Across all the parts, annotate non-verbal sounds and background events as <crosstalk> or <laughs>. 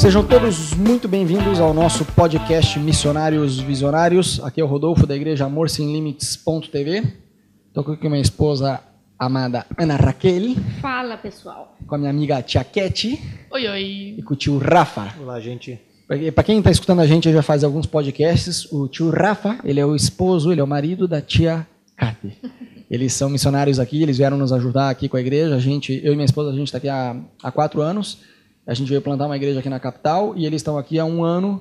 Sejam todos muito bem-vindos ao nosso podcast Missionários Visionários. Aqui é o Rodolfo da igreja Amor Sem Limites.tv. Estou aqui com minha esposa amada Ana Raquel, Fala, pessoal. com a minha amiga Tia Cat Oi, e oi. com o tio Rafa. Olá, gente. Para quem está escutando a gente já faz alguns podcasts, o tio Rafa, ele é o esposo, ele é o marido da tia Kate. <laughs> Eles são missionários aqui, eles vieram nos ajudar aqui com a igreja. A gente, eu e minha esposa, a gente está aqui há, há quatro anos. A gente veio plantar uma igreja aqui na capital e eles estão aqui há um ano.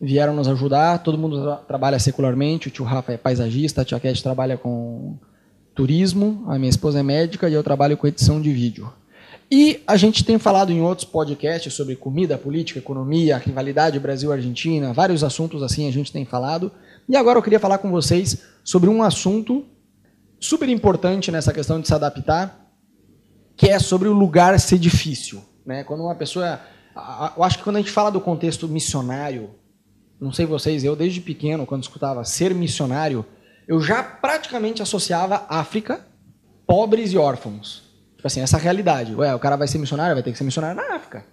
Vieram nos ajudar. Todo mundo tra- trabalha secularmente. O tio Rafa é paisagista, a tia Kate trabalha com turismo, a minha esposa é médica e eu trabalho com edição de vídeo. E a gente tem falado em outros podcasts sobre comida, política, economia, rivalidade Brasil-Argentina, vários assuntos assim a gente tem falado. E agora eu queria falar com vocês sobre um assunto super importante nessa questão de se adaptar, que é sobre o lugar ser difícil. Né? Quando uma pessoa. Eu acho que quando a gente fala do contexto missionário, não sei vocês, eu desde pequeno, quando escutava ser missionário, eu já praticamente associava África, pobres e órfãos. Tipo assim, essa realidade. Ué, o cara vai ser missionário, vai ter que ser missionário na África.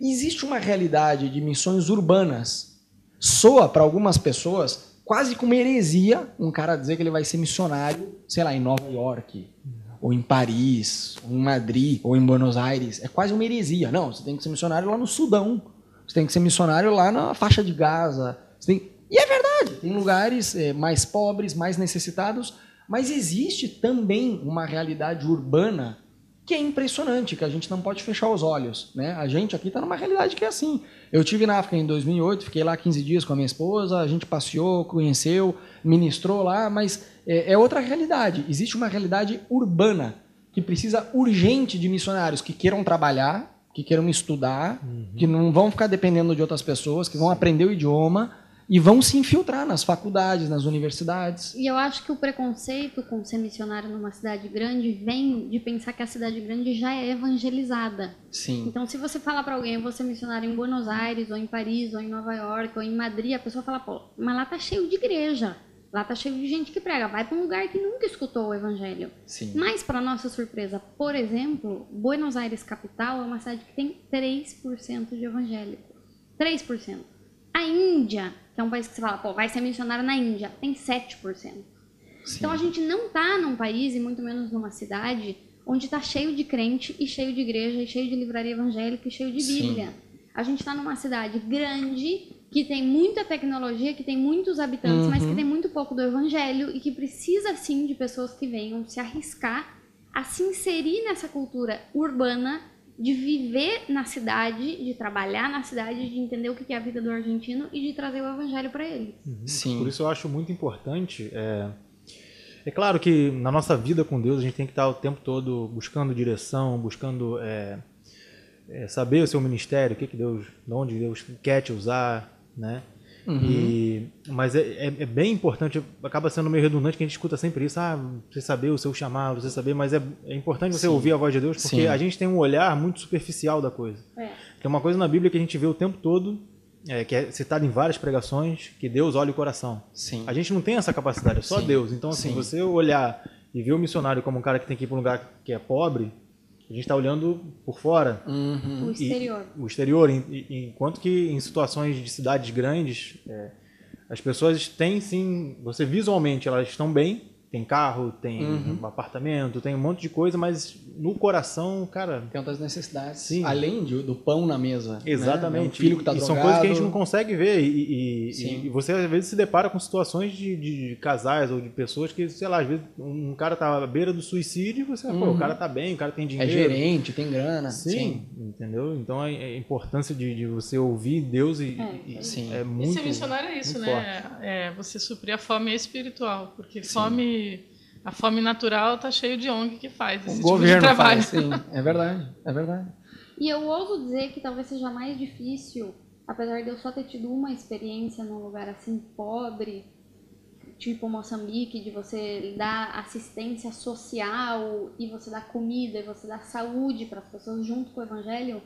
Existe uma realidade de missões urbanas. Soa para algumas pessoas quase como heresia um cara dizer que ele vai ser missionário, sei lá, em Nova York, ou em Paris, ou em Madrid, ou em Buenos Aires. É quase uma heresia. Não, você tem que ser missionário lá no Sudão. Você tem que ser missionário lá na faixa de Gaza. Tem- E é verdade, tem lugares eh, mais pobres, mais necessitados, mas existe também uma realidade urbana que é impressionante, que a gente não pode fechar os olhos. Né? A gente aqui está numa realidade que é assim. Eu tive na África em 2008, fiquei lá 15 dias com a minha esposa, a gente passeou, conheceu, ministrou lá, mas é, é outra realidade. Existe uma realidade urbana que precisa urgente de missionários que queiram trabalhar, que queiram estudar, que não vão ficar dependendo de outras pessoas, que vão aprender o idioma e vão se infiltrar nas faculdades, nas universidades. E eu acho que o preconceito com ser missionário numa cidade grande vem de pensar que a cidade grande já é evangelizada. Sim. Então, se você falar pra alguém, eu vou ser missionário em Buenos Aires, ou em Paris, ou em Nova York, ou em Madrid, a pessoa fala, pô, mas lá tá cheio de igreja. Lá tá cheio de gente que prega. Vai pra um lugar que nunca escutou o evangelho. Sim. Mas, para nossa surpresa, por exemplo, Buenos Aires capital é uma cidade que tem 3% de evangélicos. 3%. A Índia, que é um país que você fala, pô, vai ser missionário na Índia, tem 7%. Então a gente não tá num país, e muito menos numa cidade, onde tá cheio de crente e cheio de igreja e cheio de livraria evangélica e cheio de Sim. Bíblia. A gente tá numa cidade grande, que tem muita tecnologia, que tem muitos habitantes, mas que Uhum. tem muito pouco do evangelho e que precisa sim de pessoas que venham se arriscar a se inserir nessa cultura urbana de viver na cidade, de trabalhar na cidade, de entender o que é a vida do argentino e de trazer o evangelho para eles. Sim. Por isso eu acho muito importante. É, é claro que na nossa vida com Deus a gente tem que estar o tempo todo buscando direção, buscando é, é, saber o seu ministério, o que, que Deus, de onde Deus quer te usar, né? Uhum. E, mas é, é- é bem importante, acaba sendo meio redundante que a gente escuta sempre isso, ah, você saber o seu chamado, você saber, mas é, é importante você Sim. ouvir a voz de Deus, porque Sim. a gente tem um olhar muito superficial da coisa. É. Tem uma coisa na Bíblia que a gente vê o tempo todo, é, que é citado em várias pregações, que Deus olha o coração. Sim. A gente não tem essa capacidade, é só Sim. Deus. Então, assim, Sim. você olhar e ver o missionário como um cara que tem que ir para um lugar que é pobre, a gente está olhando por fora, Uhum. O exterior. o exterior, enquanto que em situações de cidades grandes, é, as pessoas têm sim, você visualmente elas estão bem, tem carro, tem Uhum. um apartamento, tem um monte de coisa, mas no coração, cara, Tem outras necessidades. Sim. Além de- do pão na mesa. Exatamente. Né? Um filho que tá e drogado. são coisas que a gente não consegue ver. E, e- Sim. e você às vezes se depara com situações de, de casais ou de pessoas que, sei lá, às vezes um cara tá à beira do suicídio e você, pô, Uhum. o cara tá bem, o cara tem É dinheiro. gerente, tem grana. Sim, entendeu? Então a, a importância de, de você ouvir Deus e, É, e- sim. é E muito. ser missionário é isso, né? É você suprir a fome espiritual, porque fome, a fome natural tá cheio de ONG que faz O esse tipo governo de trabalho. faz, sim. É verdade, é verdade. E eu ouso dizer que talvez seja mais difícil, apesar de eu só ter tido uma experiência num lugar assim pobre, tipo Moçambique, de você dar assistência social e você dar comida e você dar saúde para as pessoas junto com o evangelho.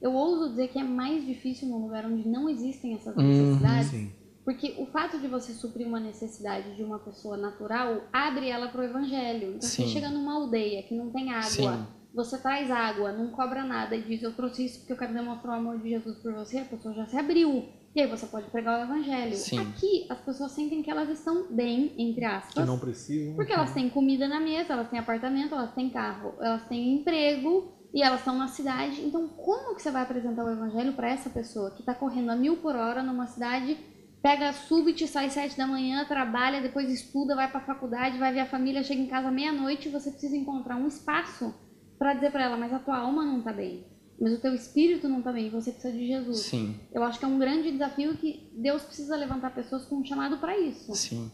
Eu ouso dizer que é mais difícil num lugar onde não existem essas Uhum, necessidades, Sim. Porque o fato de você suprir uma necessidade de uma pessoa natural abre ela para o evangelho. Então Sim. você chega numa aldeia que não tem água, Sim. você traz água, não cobra nada e diz eu trouxe isso porque eu quero demonstrar o amor de Jesus por você, a pessoa já se abriu. E aí você pode pregar o evangelho. Sim. Aqui as pessoas sentem que elas estão bem, entre aspas. Que não precisam. Porque elas têm comida na mesa, elas têm apartamento, elas têm carro, elas têm emprego e elas estão na cidade. Então, como que você vai apresentar o evangelho para essa pessoa que está correndo a mil por hora numa cidade, pega súbito, sai sete da manhã, trabalha, depois estuda, vai para a faculdade, vai ver a família, chega em casa meia-noite e você precisa encontrar um espaço para dizer para ela, mas a tua alma não está bem. Mas o teu espírito não está bem, você precisa de Jesus. Sim, Eu acho que é um grande desafio que Deus precisa levantar pessoas com um chamado para isso. sim.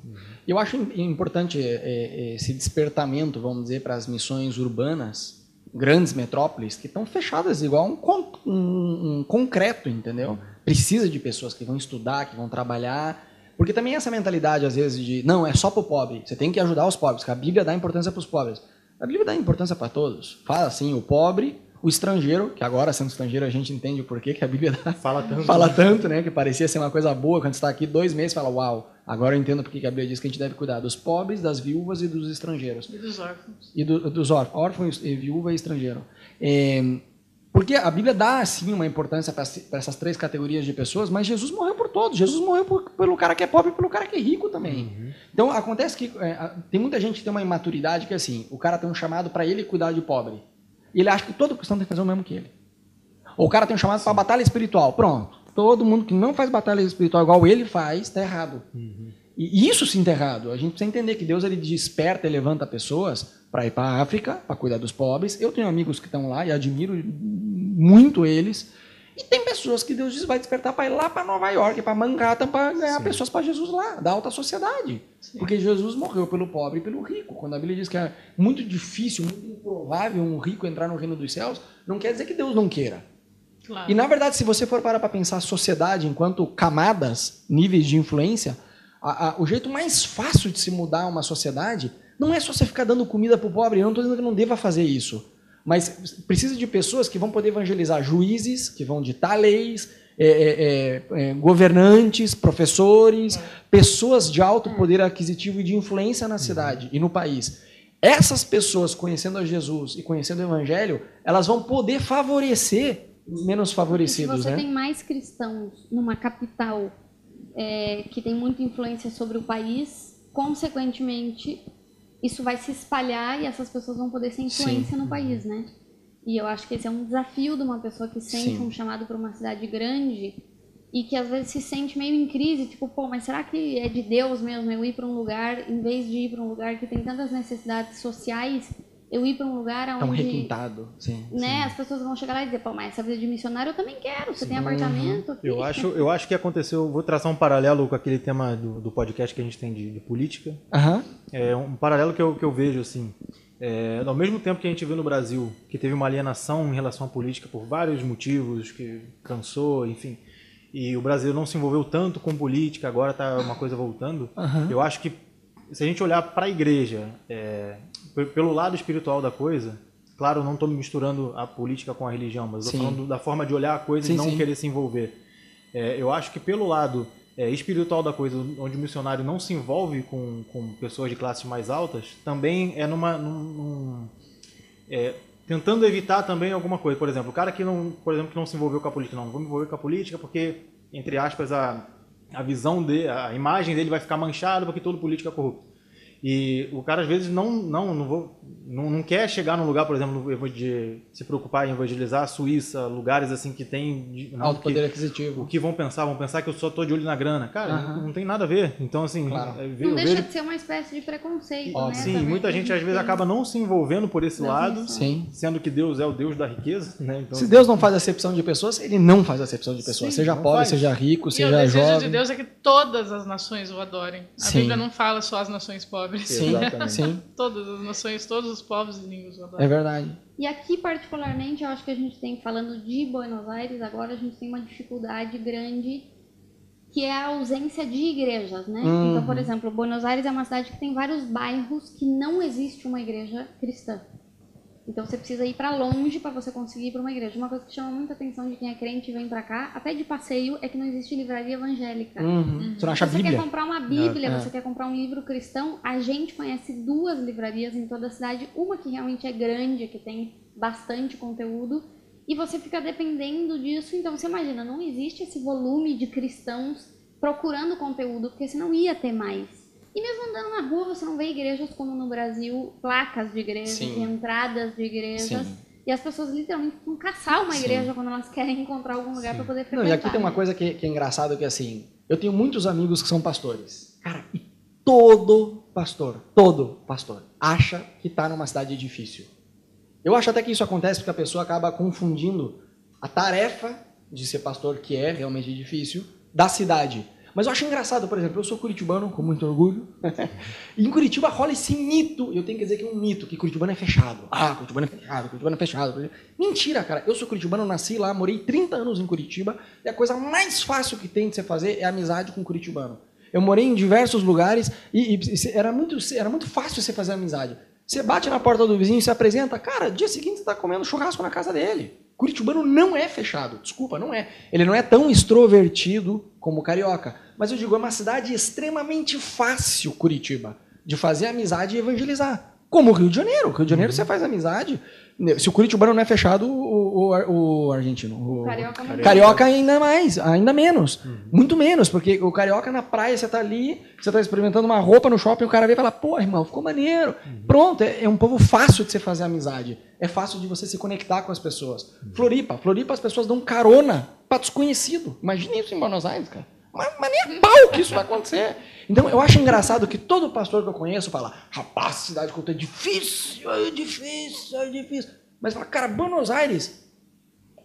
Eu acho im- importante é, é, esse despertamento, vamos dizer, para as missões urbanas, grandes metrópoles, que estão fechadas igual um, um- um concreto, entendeu? Precisa de pessoas que vão estudar, que vão trabalhar. Porque também essa mentalidade, às vezes, de não, é só para o pobre, você tem que ajudar os pobres, que a Bíblia dá importância para os pobres. A Bíblia dá importância para todos. Fala assim, o pobre, o estrangeiro, que agora, sendo estrangeiro, a gente entende o porquê que a Bíblia dá Fala tanto. fala tanto, né? Que parecia ser uma coisa boa quando está aqui dois meses, fala, uau, agora eu entendo porque que a Bíblia diz que a gente deve cuidar dos pobres, das viúvas e dos estrangeiros. E dos órfãos. E do- dos órfãos, órfãos e viúva e estrangeiro. É, porque a Bíblia dá, sim, uma importância para essas três categorias de pessoas, mas Jesus morreu por todos. Jesus morreu por- pelo cara que é pobre e pelo cara que é rico também. Então, acontece que é, tem muita gente que tem uma imaturidade que, assim, o cara tem um chamado para ele cuidar de pobre. E ele acha que todo cristão tem que fazer o mesmo que ele. Ou o cara tem um chamado para batalha espiritual. Pronto. Todo mundo que não faz batalha espiritual igual ele faz, está errado. E isso sim está errado. A gente precisa entender que Deus ele desperta e levanta pessoas para ir para a África, para cuidar dos pobres. Eu tenho amigos que estão lá e admiro muito eles. E tem pessoas que Deus diz vai despertar para ir lá para Nova York, para Manhattan, para ganhar pessoas para Jesus lá, da alta sociedade. Porque Jesus morreu pelo pobre e pelo rico. Quando a Bíblia diz que é muito difícil, muito improvável um rico entrar no reino dos céus, não quer dizer que Deus não queira. Claro. E na verdade, se você for parar para pensar a sociedade enquanto camadas, níveis de influência, a- a- o jeito mais fácil de se mudar uma sociedade não é só você ficar dando comida para o pobre. Eu não estou dizendo que não deva fazer isso. Mas precisa de pessoas que vão poder evangelizar juízes, que vão ditar leis, é, é, é, é, governantes, professores, pessoas de alto poder aquisitivo e de influência na cidade e no país. Essas pessoas, conhecendo a Jesus e conhecendo o Evangelho, elas vão poder favorecer os menos E se favorecidos, você né? tem mais cristãos numa capital é, que tem muita influência sobre o país, consequentemente, isso vai se espalhar e essas pessoas vão poder ser influência no país, né? E eu acho que esse é um desafio de uma pessoa que sente Sim. um chamado para uma cidade grande e que às vezes se sente meio em crise, tipo, pô, mas será que é de Deus mesmo eu ir para um lugar, em vez de ir para um lugar que tem tantas necessidades sociais, eu ir para um lugar Tão onde requintado, sim. né, as pessoas vão chegar lá e dizer, pô, mas essa vida de missionário eu também quero. Você tem apartamento? aqui?" Eu acho, eu acho que aconteceu. Vou traçar um paralelo com aquele tema do, do podcast que a gente tem de, de política. Aham. É um paralelo que eu, que eu vejo assim. É, ao mesmo tempo que a gente viu no Brasil que teve uma alienação em relação à política por vários motivos, que cansou, enfim, e o Brasil não se envolveu tanto com política, agora está uma coisa voltando. Aham. Eu acho que se a gente olhar para a igreja, é, pelo lado espiritual da coisa, claro, não estou misturando a política com a religião, mas estou falando da forma de olhar a coisa Sim, e não sim. querer se envolver. É, eu acho que pelo lado é, espiritual da coisa, onde o missionário não se envolve com, com pessoas de classes mais altas, também é numa. num- num- é, tentando evitar também alguma coisa. Por exemplo, o cara que não, por exemplo, que não se envolveu com a política, não, não vou me envolver com a política porque, entre aspas, a, a visão dele, a imagem dele vai ficar manchada porque todo político é corrupto. E o cara às vezes não não não, vou, não, não quer chegar num lugar, por exemplo, de se preocupar em evangelizar a Suíça, lugares assim que tem não, Alto que- poder o aquisitivo. que vão pensar? Vão pensar que eu só tô de olho na grana. Cara, não, não tem nada a ver. Então, assim, Claro. é, eu Não deixa vejo de ser uma espécie de preconceito, Ó, né? Sim, também, muita gente às vezes acaba não se envolvendo por esse Das lado. Sim. sendo que Deus é o Deus da riqueza, né? Então, Se Deus não faz acepção de pessoas, ele não faz acepção de pessoas. Sim, seja não pobre, faz. seja rico, E o seja desejo jovem. de Deus é que todas as nações o adorem. A Sim. Bíblia não fala só as nações pobres. Sim, sim, Todas as nações, todos os povos e línguas é verdade. E aqui, particularmente, eu acho que a gente tem, falando de Buenos Aires, agora a gente tem uma dificuldade grande que é a ausência de igrejas, né? Uhum. Então, por exemplo, Buenos Aires é uma cidade que tem vários bairros que não existe uma igreja cristã. Então você precisa ir para longe para você conseguir ir para uma igreja. Uma coisa que chama muita atenção de quem é crente e vem para cá, até de passeio, é que não existe livraria evangélica. Uhum. Você não acha você Bíblia? quer comprar uma Bíblia, É. você quer comprar um livro cristão, a gente conhece duas livrarias em toda a cidade, uma que realmente é grande, que tem bastante conteúdo, e você fica dependendo disso, então você imagina, não existe esse volume de cristãos procurando conteúdo, porque senão ia ter mais. E mesmo andando na rua, você não vê igrejas como no Brasil, placas de igrejas, Sim. entradas de igrejas. Sim. E as pessoas literalmente vão caçar uma Sim. igreja quando elas querem encontrar algum lugar para poder Não, frequentar. e aqui tem uma né? coisa que, que é engraçado que assim, eu tenho muitos amigos que são pastores. Cara, e todo pastor, todo pastor, acha que está numa cidade difícil. Eu acho até que isso acontece porque a pessoa acaba confundindo a tarefa de ser pastor, que é realmente difícil, da cidade. Mas eu acho engraçado, por exemplo, eu sou curitibano, com muito orgulho. <laughs> e em Curitiba rola esse mito, eu tenho que dizer que é um mito, que curitibano é fechado. Ah, curitibano é fechado, curitibano é fechado. Mentira, cara. Eu sou curitibano, nasci lá, morei 30 anos em Curitiba, e a coisa mais fácil que tem de você fazer é amizade com curitibano. Eu morei em diversos lugares e, e- e era, muito, era muito fácil você fazer amizade. Você bate na porta do vizinho e se apresenta, cara, dia seguinte você está comendo churrasco na casa dele. Curitibano não é fechado, desculpa, não é. Ele não é tão extrovertido como o carioca. Mas eu digo, é uma cidade extremamente fácil, Curitiba, de fazer amizade e evangelizar. Como o Rio de Janeiro. O Rio de Janeiro você faz amizade. Se o Curitibano não é fechado, o, o- o argentino. O, Carioca não. Carioca ainda mais, ainda menos. Muito menos, porque o carioca na praia, você tá ali, você tá experimentando uma roupa no shopping, o cara vem e fala, pô, irmão, ficou maneiro. Pronto, é, é um povo fácil de você fazer amizade. É fácil de você se conectar com as pessoas. Floripa, Floripa as pessoas dão carona pra desconhecido. Imagina isso em Buenos Aires, cara. Mas, mas nem a pau que isso vai acontecer. Então eu acho engraçado que todo pastor que eu conheço fala, rapaz, cidade culta é difícil, é difícil, é difícil. Mas fala, cara, Buenos Aires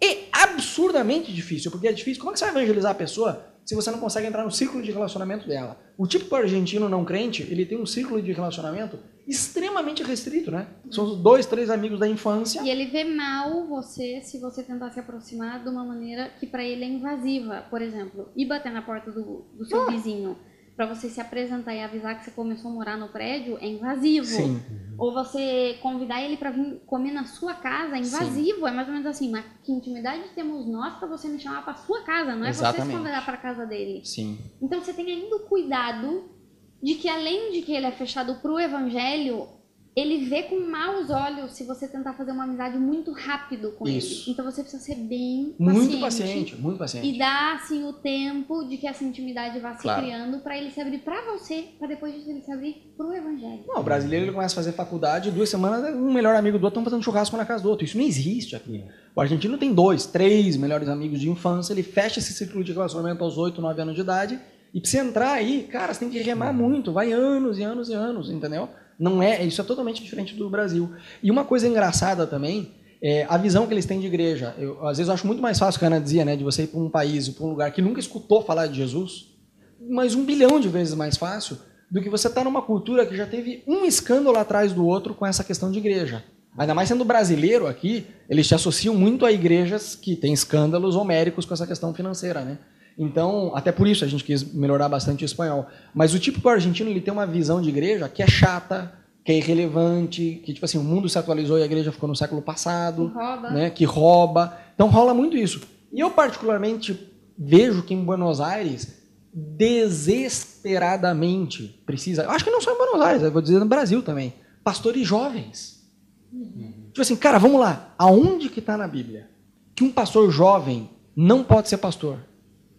é absurdamente difícil, porque é difícil. Como é que você vai evangelizar a pessoa se você não consegue entrar no círculo de relacionamento dela? O típico argentino não crente, ele tem um círculo de relacionamento extremamente restrito, né? São os dois, três amigos da infância. E ele vê mal você se você tentar se aproximar de uma maneira que pra ele é invasiva. Por exemplo, ir bater na porta do, do seu Ah. vizinho pra você se apresentar e avisar que você começou a morar no prédio é invasivo. Sim. Ou você convidar ele pra vir comer na sua casa é invasivo. É mais ou menos assim, mas que intimidade temos nós pra você me chamar pra sua casa, não é você se Exatamente. convidar pra casa dele. Sim. Então você tem ainda o cuidado de que além de que ele é fechado pro evangelho, ele vê com maus olhos se você tentar fazer uma amizade muito rápido com Isso. ele. Então você precisa ser bem Muito paciente, muito paciente. E dar assim o tempo de que essa intimidade vá se Claro. criando pra ele se abrir pra você, pra depois disso ele se abrir pro evangelho. Não, o brasileiro ele começa a fazer faculdade, duas semanas, um melhor amigo do outro estão fazendo churrasco na casa do outro. Isso não existe aqui. O argentino tem dois, três melhores amigos de infância, ele fecha esse ciclo de relacionamento aos oito, nove anos de idade, e pra você entrar aí, cara, você tem que remar muito, vai anos e anos e anos, entendeu? Não é, isso é totalmente diferente do Brasil. E uma coisa engraçada também, é a visão que eles têm de igreja. Eu, às vezes eu acho muito mais fácil, que a Ana dizia, né, de você ir para um país, para um lugar que nunca escutou falar de Jesus, mas um bilhão de vezes mais fácil do que você estar numa cultura que já teve um escândalo atrás do outro com essa questão de igreja. Ainda mais sendo brasileiro aqui, eles te associam muito a igrejas que têm escândalos homéricos com essa questão financeira, né? Então, até por isso a gente quis melhorar bastante o espanhol. Mas o típico argentino, ele tem uma visão de igreja que é chata, que é irrelevante, que tipo assim, o mundo se atualizou e a igreja ficou no século passado Rouba. né, que rouba. Então rola muito isso. E eu particularmente vejo que em Buenos Aires desesperadamente precisa, acho que não só em Buenos Aires, eu vou dizer no Brasil também, pastores jovens. Tipo assim, cara, vamos lá, aonde que está na Bíblia que um pastor jovem não pode ser pastor?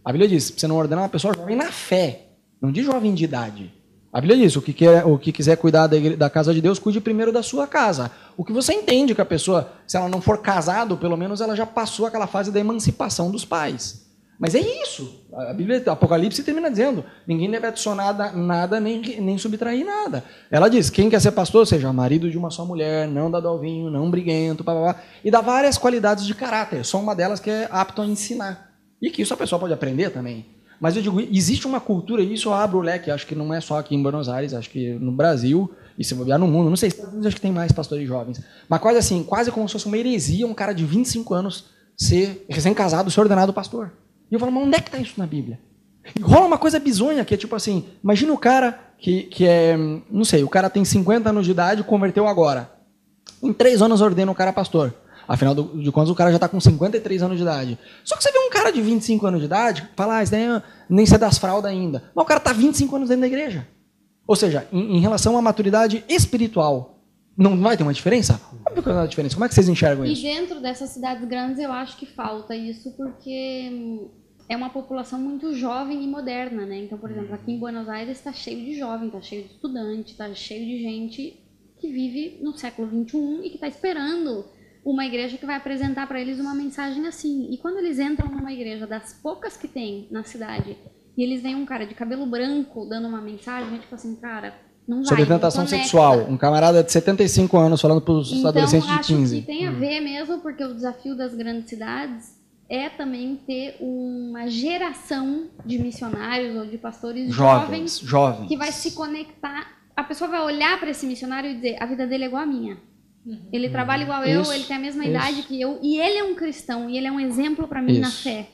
A Bíblia diz, você não ordenar uma pessoa jovem na fé, não de jovem de idade. A Bíblia diz, o que, quer, o que quiser cuidar da, igre- da casa de Deus, cuide primeiro da sua casa. O que você entende que a pessoa, se ela não for casado, pelo menos ela já passou aquela fase da emancipação dos pais. Mas é isso. A Bíblia, Apocalipse termina dizendo, ninguém deve adicionar da- nada nem, nem subtrair nada. Ela diz, quem quer ser pastor, seja marido de uma só mulher, não dado ao vinho, não briguento, pá, pá, pá, e dá várias qualidades de caráter. Só uma delas que é apto a ensinar. E que isso a pessoa pode aprender também. Mas eu digo, existe uma cultura, e isso eu abro o leque, acho que não é só aqui em Buenos Aires, acho que no Brasil, e se bobear no mundo, não sei, acho que tem mais pastores jovens, mas quase assim, quase como se fosse uma heresia um cara de 25 anos ser recém-casado, ser ordenado pastor. E eu falo, mas onde é que está isso na Bíblia? E rola uma coisa bizonha, que é tipo assim, imagina o cara que, que é, não sei, o cara tem 50 anos de idade e converteu agora. Em três anos ordena o cara pastor. Afinal de contas, o cara já está com 53 anos de idade. Só que você vê um cara de 25 anos de idade, fala, ah, isso daí é- nem ser das fraldas ainda. Mas o cara está 25 anos dentro da igreja. Ou seja, em, em relação à maturidade espiritual, não vai ter uma diferença? Óbvio que vai ter uma diferença. Como é que vocês enxergam E isso? dentro dessas cidades grandes eu acho que falta isso porque é uma população muito jovem e moderna, né? Então, por exemplo, aqui em Buenos Aires está cheio de jovem, está cheio de estudante, está cheio de gente que vive no século XXI e que está esperando uma igreja que vai apresentar para eles uma mensagem assim. E quando eles entram numa igreja das poucas que tem na cidade e eles veem um cara de cabelo branco dando uma mensagem, é tipo assim, cara, não vai. Sobre tentação sexual. Um camarada de 75 anos falando para os Então, adolescentes de acho 15. que tem a ver mesmo, porque o desafio das grandes cidades é também ter uma geração de missionários ou de pastores Jovens, jovens jovens. que vai se conectar. A pessoa vai olhar para esse missionário e dizer: a vida dele é igual a minha. Ele trabalha igual eu, Isso, ele tem a mesma isso. idade que eu, e ele é um cristão, e ele é um exemplo para mim na Isso. fé.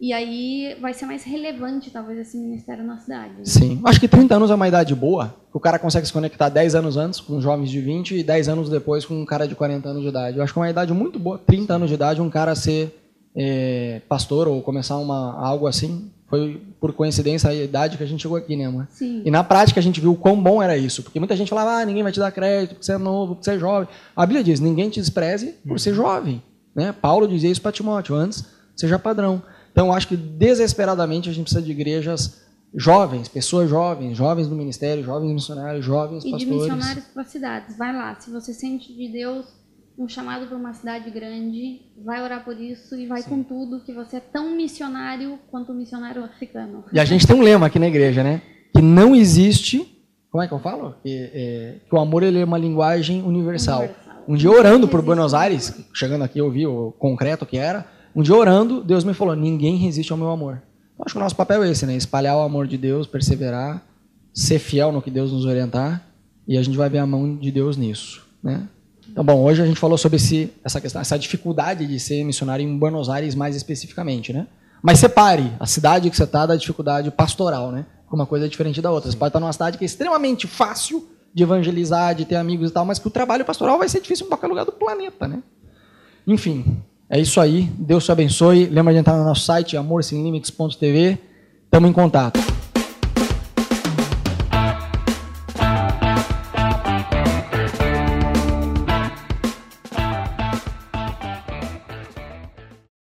E aí vai ser mais relevante, talvez, esse ministério na cidade. né? Sim. Acho que 30 anos é uma idade boa. que O cara consegue se conectar 10 anos antes com jovens de 20 e 10 anos depois com um cara de 40 anos de idade. Eu acho que é uma idade muito boa. 30 anos de idade, um cara ser é, pastor ou começar uma, algo assim. Foi por coincidência a idade que a gente chegou aqui, né, amor? Sim. E na prática a gente viu o quão bom era isso. Porque muita gente falava, ah, ninguém vai te dar crédito, porque você é novo, porque você é jovem. A Bíblia diz, ninguém te despreze por ser jovem. Né? Paulo dizia isso para Timóteo, antes seja padrão. Então eu acho que desesperadamente a gente precisa de igrejas jovens, pessoas jovens, jovens no ministério, jovens missionários, jovens E de pastores. missionários para cidades. Vai lá, se você sente de Deus um chamado para uma cidade grande, vai orar por isso e vai com tudo, que você é tão missionário quanto o missionário africano. E a gente tem um lema aqui na igreja, né? Que não existe. Como é que eu falo? Que, é, que o amor ele é uma linguagem universal. Universal. Um dia orando por Buenos Aires, chegando aqui eu vi o concreto que era. Um dia orando, Deus me falou: ninguém resiste ao meu amor. Então, acho que o nosso papel é esse, né? Espalhar o amor de Deus, perseverar, ser fiel no que Deus nos orientar, e a gente vai ver a mão de Deus nisso, né? Então, bom, hoje a gente falou sobre esse, essa questão, essa dificuldade de ser missionário em Buenos Aires mais especificamente, né? Mas separe a cidade que você está da dificuldade pastoral, né? Uma coisa é diferente da outra. Você pode estar numa cidade que é extremamente fácil de evangelizar, de ter amigos e tal, mas que o trabalho pastoral vai ser difícil em qualquer lugar do planeta, né? Enfim, é isso aí. Deus te abençoe. Lembra de entrar no nosso site amorsemlimites.tv. Estamos em contato.